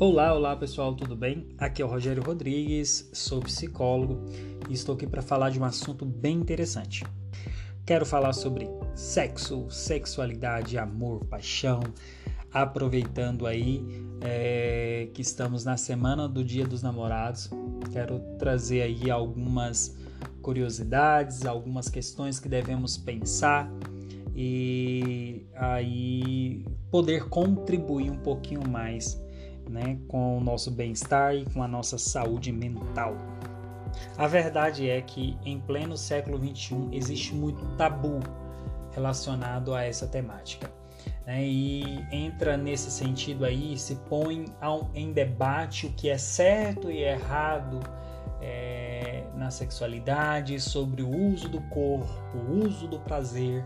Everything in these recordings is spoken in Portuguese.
Olá, olá pessoal, tudo bem? Aqui é o Rogério Rodrigues, sou psicólogo e estou aqui para falar de um assunto bem interessante. Quero falar sobre sexo, sexualidade, amor, paixão, aproveitando aí é, que estamos na semana do Dia dos Namorados. Quero trazer aí algumas curiosidades, algumas questões que devemos pensar e aí poder contribuir um pouquinho mais né, com o nosso bem-estar e com a nossa saúde mental. A verdade é que em pleno século XXI existe muito tabu relacionado a essa temática. Né? E entra nesse sentido aí, se põe em debate o que é certo e errado é, na sexualidade, sobre o uso do corpo, o uso do prazer.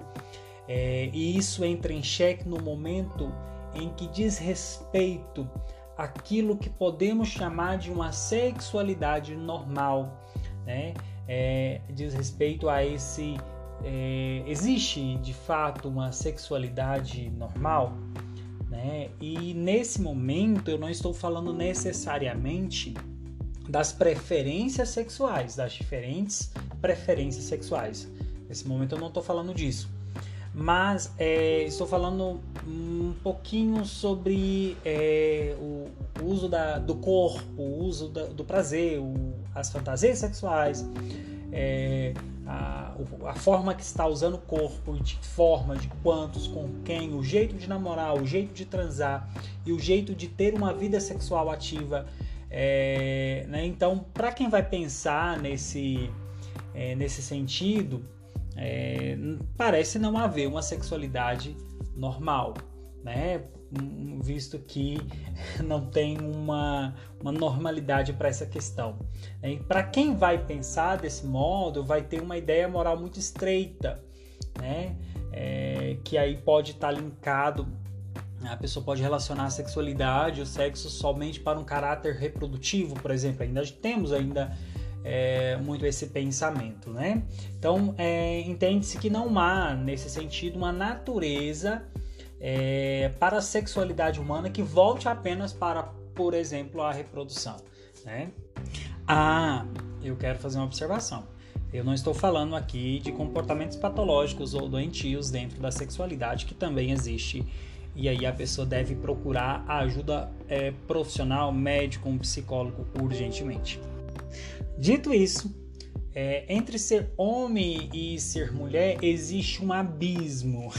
É, e isso entra em xeque no momento em que diz respeito aquilo que podemos chamar de uma sexualidade normal, né? É, diz respeito a esse é, existe de fato uma sexualidade normal, né? E nesse momento eu não estou falando necessariamente das preferências sexuais, das diferentes preferências sexuais. Nesse momento eu não estou falando disso mas é, estou falando um pouquinho sobre é, o, uso da, do corpo, o uso da, do prazer, o, as fantasias sexuais, é, a, a, forma que está usando o corpo, de forma, de quantos, com quem, o jeito de namorar, o jeito de transar e o jeito de ter uma vida sexual ativa. É, né? Então, para quem vai pensar nesse, é, nesse sentido, é, parece não haver uma sexualidade normal, né? visto que não tem uma, uma normalidade para essa questão. Para quem vai pensar desse modo, vai ter uma ideia moral muito estreita, né? É, que aí pode estar tá linkado a pessoa pode relacionar a sexualidade, o sexo somente para um caráter reprodutivo, por exemplo. Ainda temos ainda é, muito esse pensamento, né? Então, é, entende-se que não há, nesse sentido, uma natureza é, para a sexualidade humana que volte apenas para, por exemplo, a reprodução, né? Ah, eu quero fazer uma observação. Eu não estou falando aqui de comportamentos patológicos ou doentios dentro da sexualidade, que também existe e aí a pessoa deve procurar a ajuda é, profissional, médico, um psicólogo urgentemente. Dito isso, é, entre ser homem e ser mulher existe um abismo.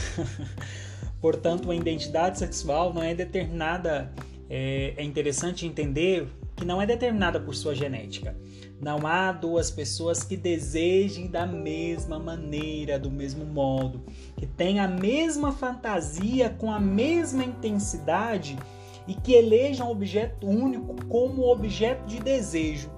Portanto, a identidade sexual não é determinada. É, é interessante entender que não é determinada por sua genética. Não há duas pessoas que desejem da mesma maneira, do mesmo modo, que tenham a mesma fantasia com a mesma intensidade e que elejam um objeto único como objeto de desejo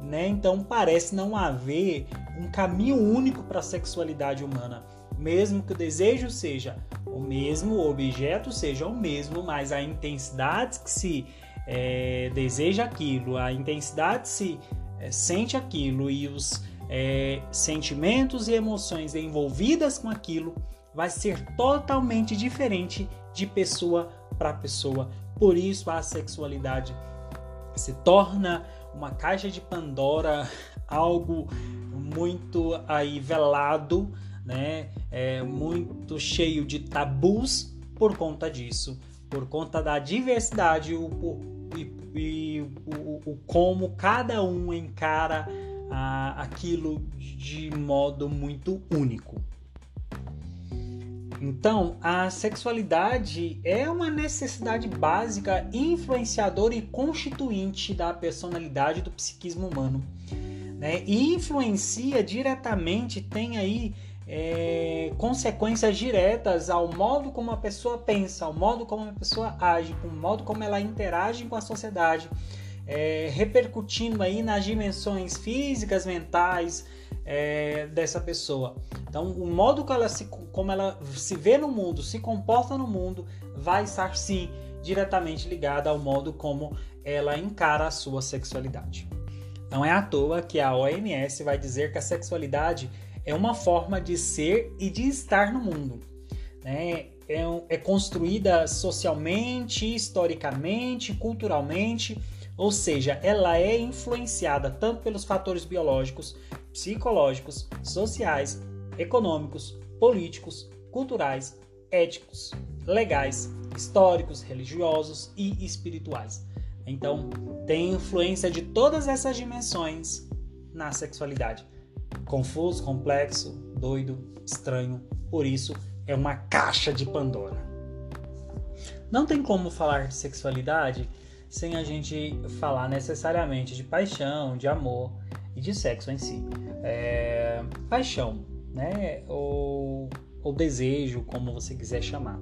né? Então parece não haver um caminho único para a sexualidade humana, mesmo que o desejo seja o mesmo, o objeto seja o mesmo, mas a intensidade que se é, deseja aquilo, a intensidade se é, sente aquilo e os é, sentimentos e emoções envolvidas com aquilo vai ser totalmente diferente de pessoa para pessoa. Por isso a sexualidade se torna uma caixa de Pandora, algo muito aí velado, né? É muito cheio de tabus por conta disso, por conta da diversidade o, e, e o, o, como cada um encara a, aquilo de modo muito único. Então, a sexualidade é uma necessidade básica, influenciadora e constituinte da personalidade do psiquismo humano. Né? E influencia diretamente, tem aí é, consequências diretas ao modo como a pessoa pensa, ao modo como a pessoa age, ao modo como ela interage com a sociedade, é, repercutindo aí nas dimensões físicas, mentais, é, dessa pessoa. Então, o modo que ela se, como ela se vê no mundo, se comporta no mundo, vai estar sim diretamente ligada ao modo como ela encara a sua sexualidade. Não é à toa que a OMS vai dizer que a sexualidade é uma forma de ser e de estar no mundo. Né? é, é construída socialmente, historicamente, culturalmente, ou seja, ela é influenciada tanto pelos fatores biológicos, psicológicos, sociais, econômicos, políticos, culturais, éticos, legais, históricos, religiosos e espirituais. Então, tem influência de todas essas dimensões na sexualidade. Confuso, complexo, doido, estranho, por isso é uma caixa de Pandora. Não tem como falar de sexualidade sem a gente falar necessariamente de paixão, de amor e de sexo em si. É, paixão, né? Ou, ou desejo, como você quiser chamar.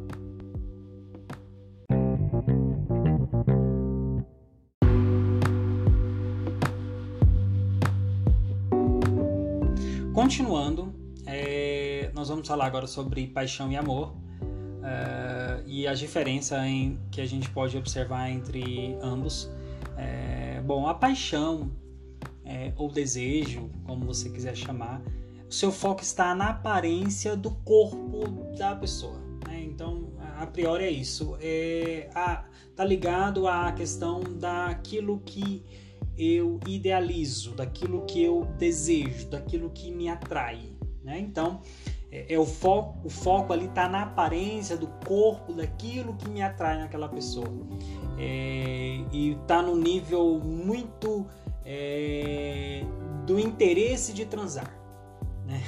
Continuando, é, nós vamos falar agora sobre paixão e amor uh, e a diferença em, que a gente pode observar entre ambos. É, bom, a paixão é, ou desejo, como você quiser chamar, o seu foco está na aparência do corpo da pessoa. Né? Então, a priori é isso. É, a, tá ligado à questão daquilo que eu idealizo, daquilo que eu desejo, daquilo que me atrai. Né? Então, é, é o, foco, o foco ali está na aparência do corpo, daquilo que me atrai naquela pessoa. É, e está no nível muito é, do interesse de transar. Né?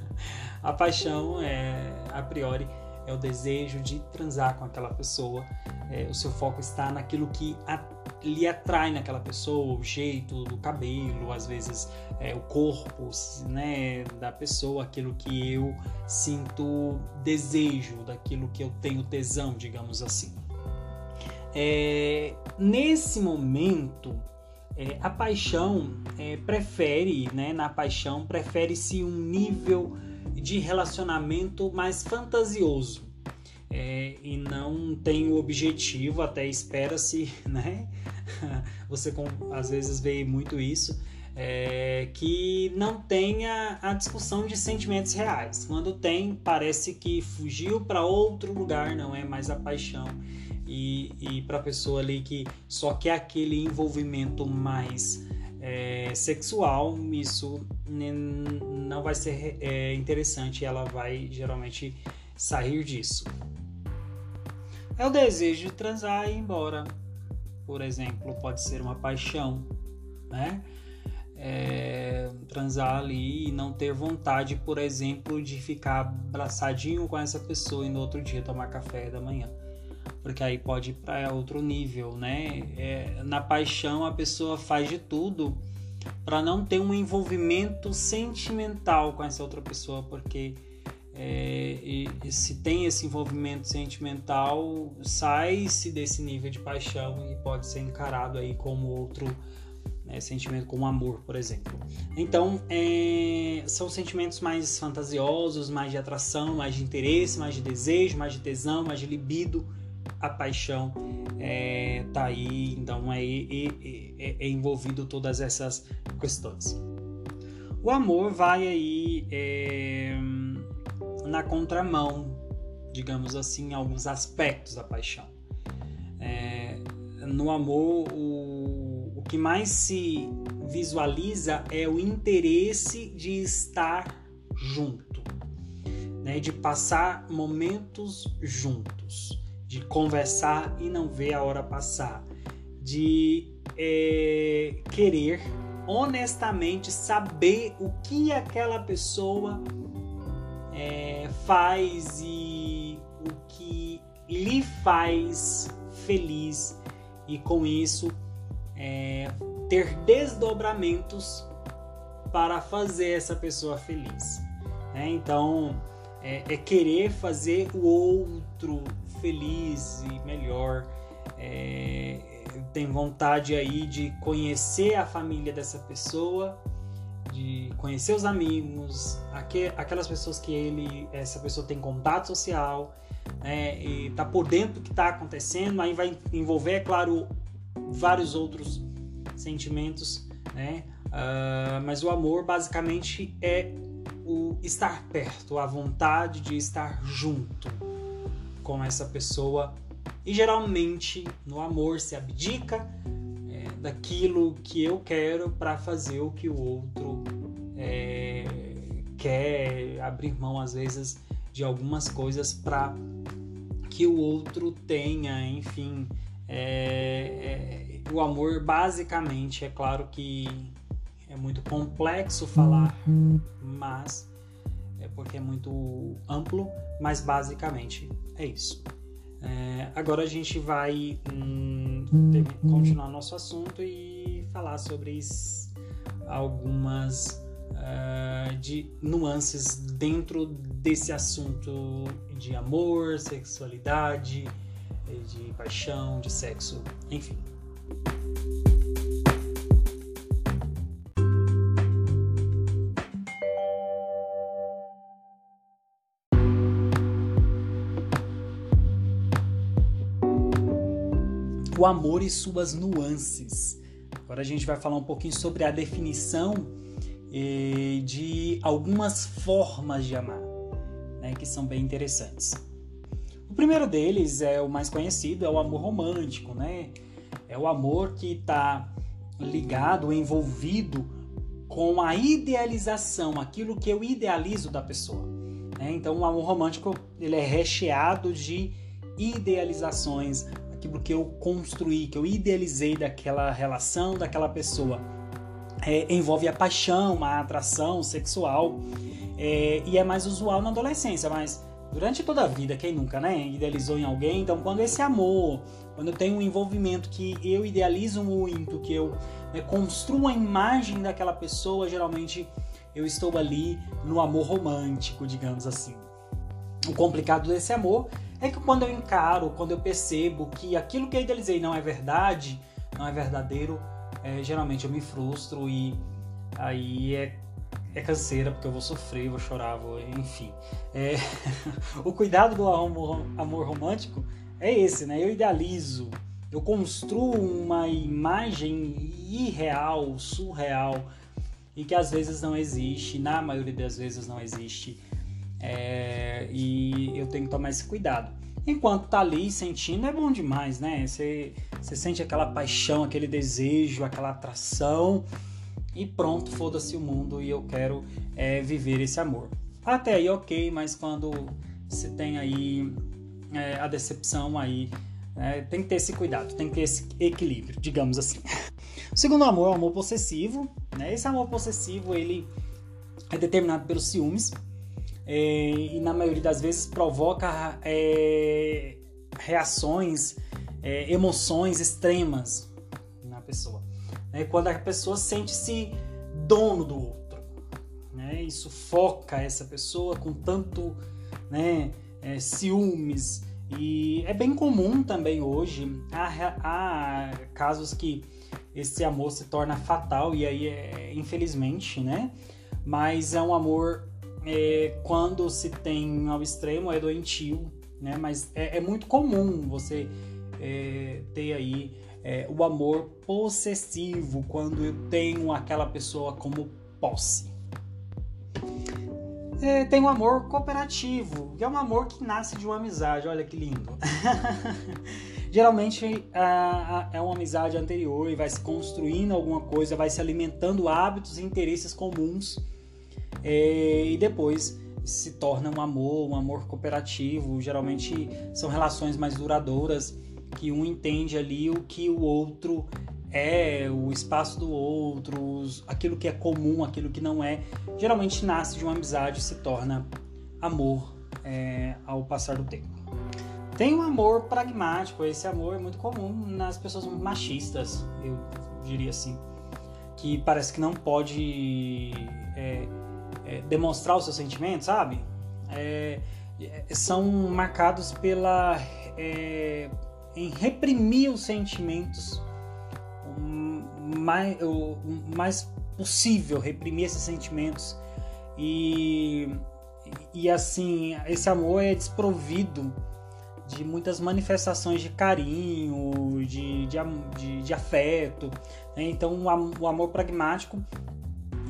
A paixão, é, a priori, é o desejo de transar com aquela pessoa. É, o seu foco está naquilo que a, lhe atrai naquela pessoa, o jeito do cabelo, às vezes é, o corpo né, da pessoa, aquilo que eu sinto desejo, daquilo que eu tenho tesão, digamos assim. É, nesse momento, é, a paixão é, prefere, né, na paixão, prefere-se um nível de relacionamento mais fantasioso. É, e não tem o objetivo, até espera-se, né? Você com, às vezes vê muito isso, é, que não tenha a discussão de sentimentos reais. Quando tem, parece que fugiu para outro lugar, não é mais a paixão. E, e para a pessoa ali que só quer aquele envolvimento mais é, sexual, isso não vai ser é, interessante, ela vai geralmente sair disso. É o desejo de transar e ir embora. Por exemplo, pode ser uma paixão, né? É, transar ali e não ter vontade, por exemplo, de ficar abraçadinho com essa pessoa e no outro dia tomar café da manhã porque aí pode ir para outro nível, né? É, na paixão a pessoa faz de tudo para não ter um envolvimento sentimental com essa outra pessoa, porque é, e, e se tem esse envolvimento sentimental, sai-se desse nível de paixão e pode ser encarado aí como outro né, sentimento, como amor, por exemplo. Então, é, são sentimentos mais fantasiosos, mais de atração, mais de interesse, mais de desejo, mais de tesão, mais de libido a paixão é, tá aí, então é, é, é, envolvido todas essas questões. O amor vai aí é, na contramão, digamos assim, em alguns aspectos da paixão. É, no amor, o, o que mais se visualiza é o interesse de estar junto, né, de passar momentos juntos de conversar e não ver a hora passar, de é, querer honestamente saber o que aquela pessoa é, faz e o que lhe faz feliz e com isso é, ter desdobramentos para fazer essa pessoa feliz. Né? Então é, é, querer fazer o outro feliz e melhor. É, tem vontade aí de conhecer a família dessa pessoa, de conhecer os amigos, aquelas pessoas que ele, essa pessoa tem contato social, né, e tá por dentro do que está acontecendo, aí vai envolver, é claro, vários outros sentimentos, né? Uh, mas o amor basicamente é o estar perto, a vontade de estar junto com essa pessoa e geralmente no amor se abdica é, daquilo que eu quero para fazer o que o outro quer abrir mão às vezes de algumas coisas para que o outro tenha, enfim, é, é, o amor basicamente é claro que é muito complexo falar, mas é porque é muito amplo, mas basicamente é isso. É, agora a gente vai hum, ter, continuar nosso assunto e falar sobre algumas uh, de nuances dentro desse assunto de amor, sexualidade, de paixão, de sexo, enfim. o amor e suas nuances. Agora a gente vai falar um pouquinho sobre a definição eh, de algumas formas de amar, né, que são bem interessantes. O primeiro deles é o mais conhecido, é o amor romântico, né? É o amor que está ligado, envolvido com a idealização, aquilo que eu idealizo da pessoa. Né? Então, o amor romântico ele é recheado de idealizações, aquilo que eu construí, que eu idealizei daquela relação, daquela pessoa. É, envolve a paixão, a atração sexual é, e é mais usual na adolescência, mas durante toda a vida, quem nunca, né, idealizou em alguém? Então, quando esse amor, quando tenho um envolvimento que eu idealizo muito, que eu né, construo a imagem daquela pessoa, geralmente eu estou ali no amor romântico, digamos assim. O complicado desse amor é que quando eu encaro, quando eu percebo que aquilo que eu idealizei não é verdade, não é verdadeiro, é, geralmente eu me frustro e aí é, é canseira porque eu vou sofrer, vou chorar, vou, enfim. É, o cuidado do amor, amor romântico é esse, né? Eu idealizo, eu construo uma imagem irreal, surreal e que às vezes não existe, na maioria das vezes não existe. É, e eu tenho que tomar esse cuidado. Enquanto tá ali sentindo, é bom demais, né? Você, sente aquela paixão, aquele desejo, aquela atração e pronto, foda-se o mundo e eu quero é, viver esse amor. Até aí, ok, mas quando você tem aí é, a decepção, aí é, tem que ter esse cuidado, tem que ter esse equilíbrio, digamos assim. O segundo amor é o amor possessivo. Né? Esse amor possessivo ele é determinado pelos ciúmes é, e na maioria das vezes provoca é, reações, é, emoções extremas na pessoa. Né? Quando a pessoa sente-se dono do outro, né? isso foca essa pessoa com tanto né, é, ciúmes. E é bem comum também hoje, há, há casos que esse amor se torna fatal, e aí, é, infelizmente, né? Mas é um amor é, quando se tem ao extremo é doentio, né? Mas é, é muito comum você é, ter aí é, o amor possessivo quando eu tenho aquela pessoa como posse. É, tem o um amor cooperativo, que é um amor que nasce de uma amizade. Olha que lindo. Geralmente é uma amizade anterior e vai se construindo alguma coisa, vai se alimentando hábitos e interesses comuns e depois se torna um amor, um amor cooperativo. Geralmente são relações mais duradouras que um entende ali o que o outro é, o espaço do outro, aquilo que é comum, aquilo que não é. Geralmente nasce de uma amizade e se torna amor é, ao passar do tempo. Tem um amor pragmático, esse amor é muito comum nas pessoas machistas, eu diria assim, que parece que não pode é, é, demonstrar os seus sentimentos, sabe? É, é, são marcados pela é, em reprimir os sentimentos o mais, o mais possível, reprimir esses sentimentos e e assim esse amor é desprovido de muitas manifestações de carinho, de, de, de, de afeto. Né? Então, o amor pragmático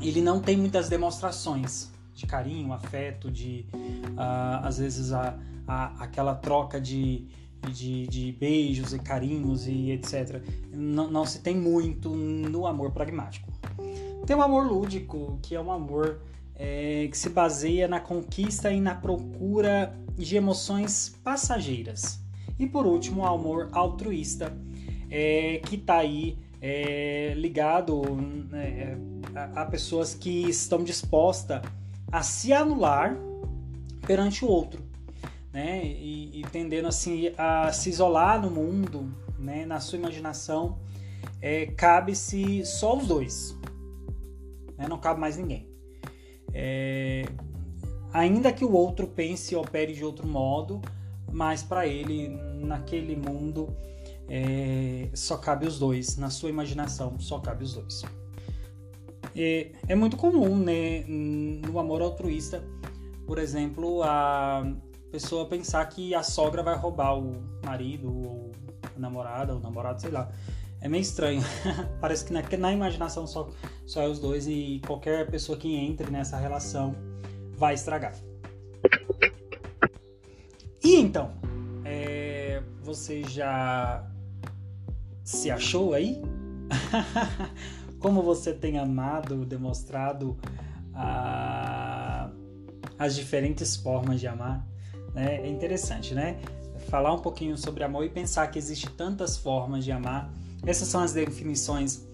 ele não tem muitas demonstrações de carinho, afeto, de uh, às vezes a, a, aquela troca de, de, de, beijos e carinhos e etc. Não, não se tem muito no amor pragmático. Tem o amor lúdico, que é um amor é, que se baseia na conquista e na procura de emoções passageiras. E por último, o amor altruísta, é, que está aí é, ligado né, a, a, pessoas que estão dispostas a se anular perante o outro, né? E, e tendendo assim a se isolar no mundo, né? Na sua imaginação, é, cabe-se só os dois, né? não cabe mais ninguém. É, ainda que o outro pense e opere de outro modo, mas para ele, naquele mundo, é, só cabe os dois. Na sua imaginação, só cabe os dois. É, é muito comum, né, no amor altruísta, por exemplo, a pessoa pensar que a sogra vai roubar o marido ou a namorada, ou o namorado, sei lá. É meio estranho. Parece que na, na, imaginação só, só é os dois e qualquer pessoa que entre nessa relação vai estragar. E então, é, você já se achou aí? Como você tem amado, demonstrado a, as diferentes formas de amar? Né? É interessante, né? Falar um pouquinho sobre amor e pensar que existe tantas formas de amar essas são as definições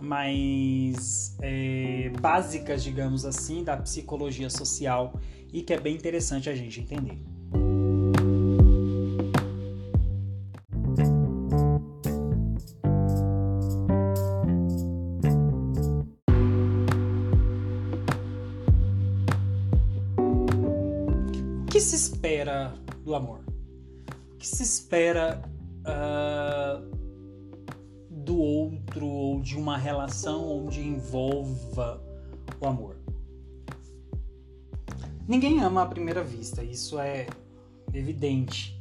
mais é, básicas, digamos assim, da psicologia social e que é bem interessante a gente entender. Do amor? O que se espera uh, do outro ou de uma relação onde envolva o amor. Ninguém ama à primeira vista, isso é evidente.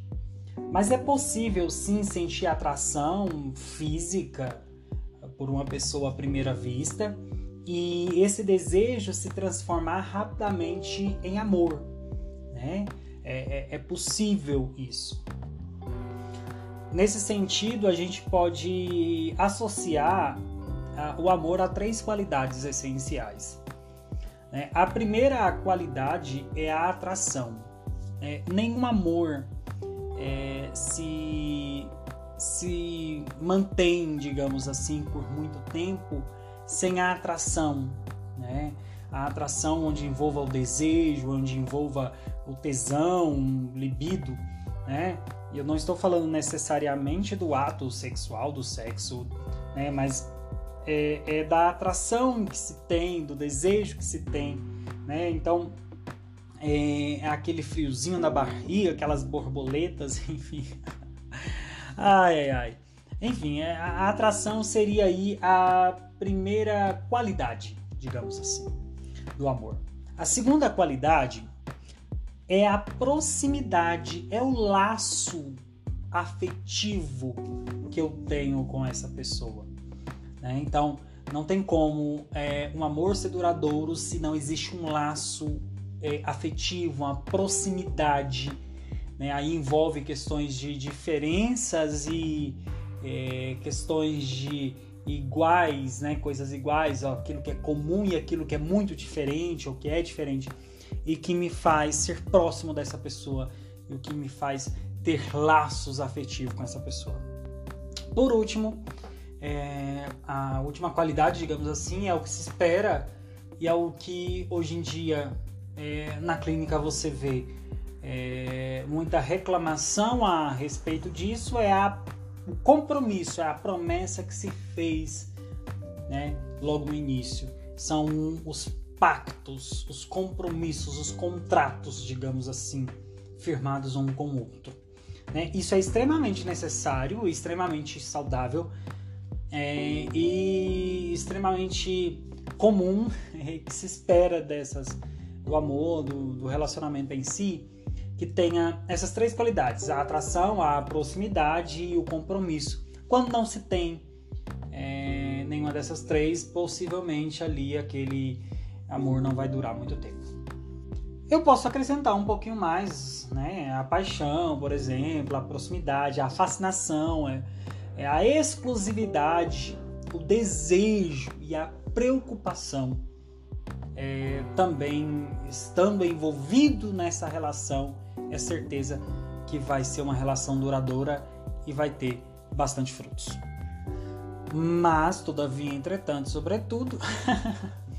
Mas é possível sim sentir atração física por uma pessoa à primeira vista e esse desejo se transformar rapidamente em amor. Né? É, é, é possível isso. Nesse sentido, a gente pode associar uh, o amor a três qualidades essenciais. Né? A primeira qualidade é a atração. É, nenhum amor é, se, se mantém, digamos assim, por muito tempo sem a atração. Né? A atração onde envolva o desejo, onde envolva o tesão, libido. Né? E eu não estou falando necessariamente do ato sexual, do sexo, né? Mas é, é, da atração que se tem, do desejo que se tem, né? Então, é, é aquele friozinho na barriga, aquelas borboletas, enfim. ai, ai, ai. Enfim, é, a atração seria aí a primeira qualidade, digamos assim, do amor. A segunda qualidade é a proximidade, é o laço afetivo que eu tenho com essa pessoa. Né? Então, não tem como é, um amor ser duradouro se não existe um laço é, afetivo, uma proximidade. Né? Aí envolve questões de diferenças e é, questões de iguais, né? coisas iguais, ó, aquilo que é comum e aquilo que é muito diferente ou que é diferente e que me faz ser próximo dessa pessoa e o que me faz ter laços afetivos com essa pessoa. Por último, é, a última qualidade, digamos assim, é o que se espera e é o que hoje em dia é, na clínica você vê é, muita reclamação a respeito disso é a, o compromisso, é a promessa que se fez né, logo no início. São os pactos, os compromissos, os contratos, digamos assim, firmados um com o outro. Né? Isso é extremamente necessário, extremamente saudável é, e extremamente comum é, que se espera dessas do amor, do, do relacionamento em si, que tenha essas três qualidades: a atração, a proximidade e o compromisso. Quando não se tem é, nenhuma dessas três, possivelmente ali aquele amor não vai durar muito tempo. Eu posso acrescentar um pouquinho mais, né? A paixão, por exemplo, a proximidade, a fascinação, é, é a exclusividade, o desejo e a preocupação. É, também estando envolvido nessa relação, é certeza que vai ser uma relação duradoura e vai ter bastante frutos. Mas, todavia, entretanto, sobretudo,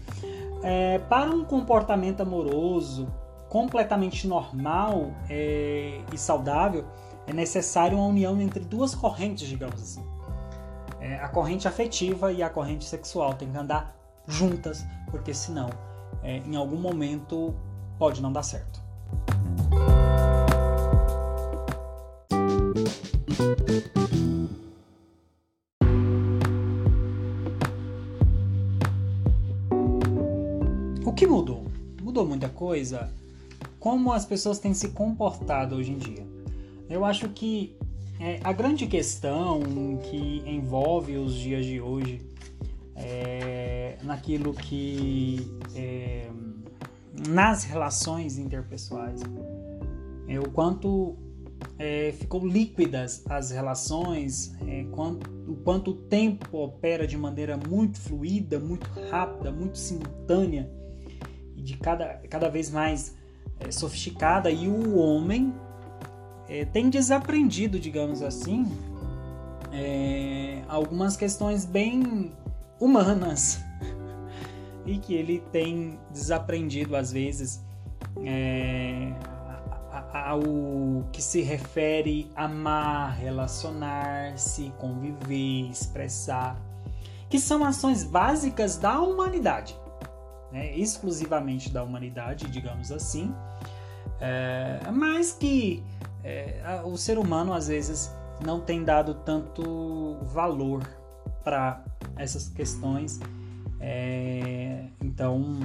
é, para um comportamento amoroso completamente normal é, e saudável, é necessário uma união entre duas correntes, digamos assim. É, a corrente afetiva e a corrente sexual tem que andar juntas, porque senão, é, em algum momento, pode não dar certo. O que mudou? Mudou muita coisa? Como as pessoas têm se comportado hoje em dia? Eu acho que é, a grande questão que envolve os dias de hoje é naquilo que é, nas relações interpessoais é o quanto é, ficou líquidas as relações, é, quanto, o quanto o tempo opera de maneira muito fluida, muito rápida, muito simultânea de cada, cada vez mais é, sofisticada e o homem é, tem desaprendido, digamos assim, é, algumas questões bem humanas e que ele tem desaprendido às vezes ao que se refere a amar, relacionar-se, conviver, expressar, que são ações básicas da humanidade, né? exclusivamente da humanidade, digamos assim, é, mas que é, o ser humano às vezes não tem dado tanto valor para essas questões. É, então,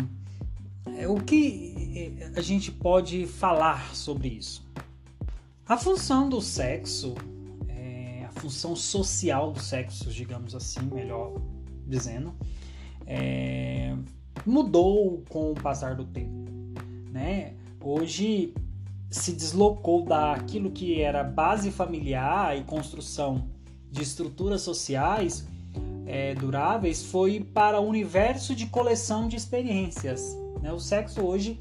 é, o que a gente pode falar sobre isso? A função do sexo, é, a função social do sexo, digamos assim, melhor dizendo, é, mudou com o passar do tempo. Né? Hoje se deslocou daquilo que era base familiar e construção de estruturas sociais é, duráveis foi para o universo de coleção de experiências. Né? O sexo hoje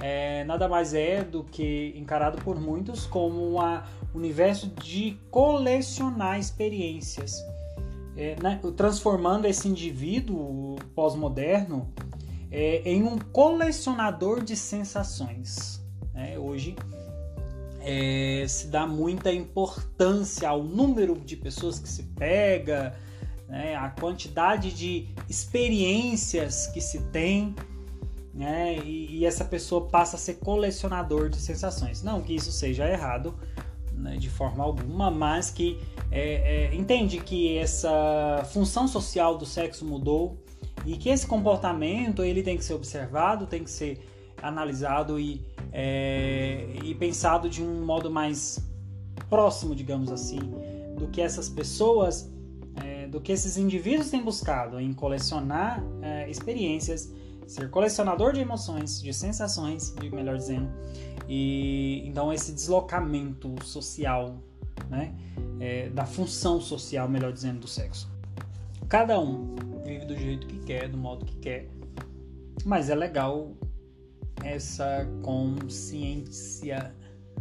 é, nada mais é do que encarado por muitos como um universo de colecionar experiências, é, né? transformando esse indivíduo pós-moderno é, em um colecionador de sensações. Né? Hoje é, se dá muita importância ao número de pessoas que se pega, né? a quantidade de experiências que se tem né? E, e, essa pessoa passa a ser colecionador de sensações. Não que isso seja errado né, de forma alguma, mas que é, é, entende que essa função social do sexo mudou e que esse comportamento ele tem que ser observado, tem que ser analisado e, é, e pensado de um modo mais próximo, digamos assim, do que essas pessoas, é, do que esses indivíduos têm buscado em colecionar é, experiências ser colecionador de emoções, de sensações, melhor dizendo, e então esse deslocamento social, né, é, da função social, melhor dizendo, do sexo. Cada um vive do jeito que quer, do modo que quer, mas é legal essa consciência,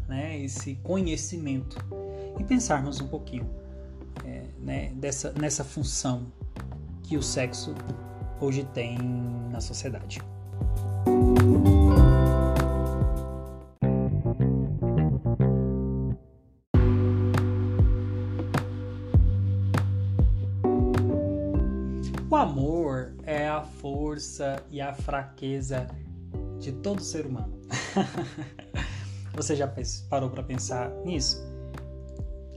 né, esse conhecimento e pensarmos um pouquinho é, né, dessa, nessa função que o sexo hoje tem na sociedade. Força e a fraqueza de todo ser humano. Você já parou para pensar nisso?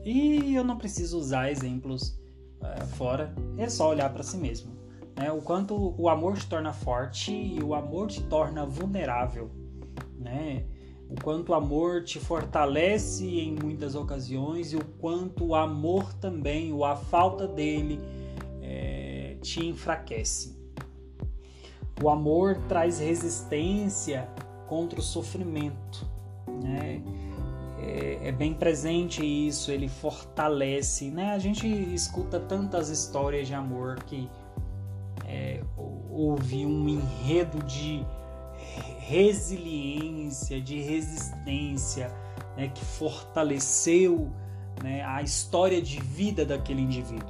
E eu não preciso usar exemplos uh, fora, é só olhar para si mesmo né? O quanto o amor te torna forte e o amor te torna vulnerável, né? O quanto o amor te fortalece em muitas ocasiões e o quanto o amor também, ou a falta dele, é, te enfraquece. O amor traz resistência contra o sofrimento. Né? É, é, bem presente isso, ele fortalece. Né? A gente escuta tantas histórias de amor que é, houve um enredo de resiliência, de resistência, né, que fortaleceu né, a história de vida daquele indivíduo.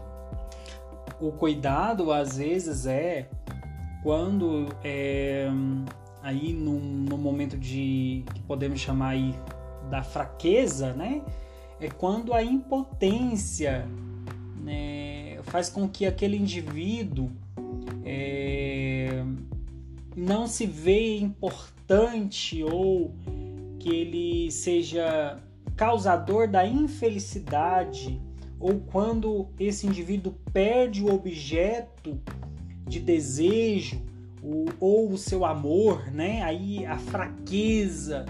O cuidado, às vezes, é quando é, aí num, num momento de que podemos chamar aí da fraqueza, né? É quando a impotência né, faz com que aquele indivíduo é, não se vê importante ou que ele seja causador da infelicidade ou quando esse indivíduo perde o objeto de desejo o, ou o seu amor, né? Aí a fraqueza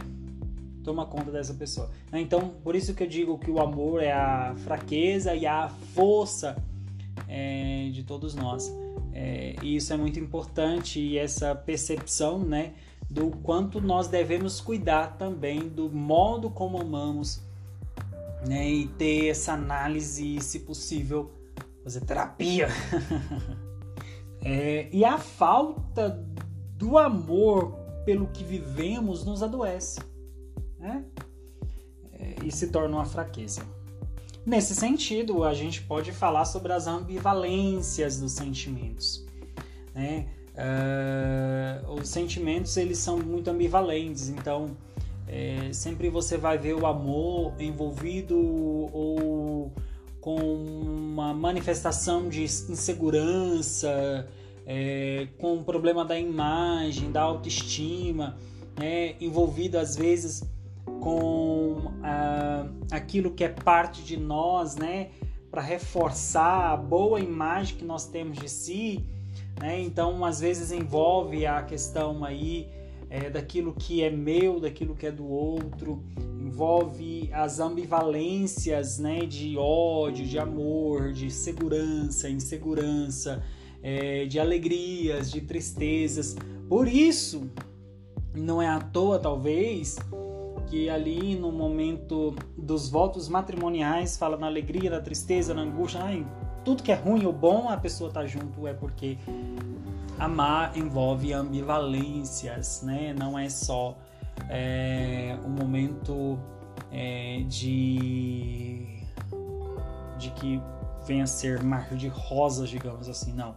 toma conta dessa pessoa. Né? Então, por isso que eu digo que o amor é a fraqueza e a força é, de todos nós. É, e isso é muito importante e essa percepção, né, do quanto nós devemos cuidar também do modo como amamos, né, e ter essa análise, se possível, fazer terapia. é, e a falta do amor pelo que vivemos nos adoece, né? É, e se torna uma fraqueza. Nesse sentido, a gente pode falar sobre as ambivalências dos sentimentos. Né? Uh, os sentimentos eles são muito ambivalentes, então é, sempre você vai ver o amor envolvido ou com uma manifestação de insegurança, é, com o problema da imagem, da autoestima, né? envolvido às vezes com ah, aquilo que é parte de nós, né? Para reforçar a boa imagem que nós temos de si, né? Então, às vezes envolve a questão aí é, daquilo que é meu, daquilo que é do outro, envolve as ambivalências, né? De ódio, de amor, de segurança, insegurança, é, de alegrias, de tristezas. Por isso, não é à toa, talvez, que ali no momento dos votos matrimoniais fala na alegria, na tristeza, na angústia, ai, tudo que é ruim ou bom, a pessoa tá junto é porque amar envolve ambivalências, né? Não é só é, um momento é, de de que venha ser mar de rosas, digamos assim, não.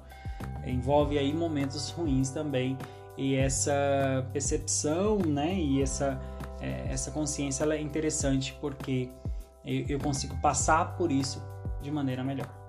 Envolve aí momentos ruins também e essa percepção, né? E essa é, essa consciência ela é interessante porque eu consigo passar por isso de maneira melhor.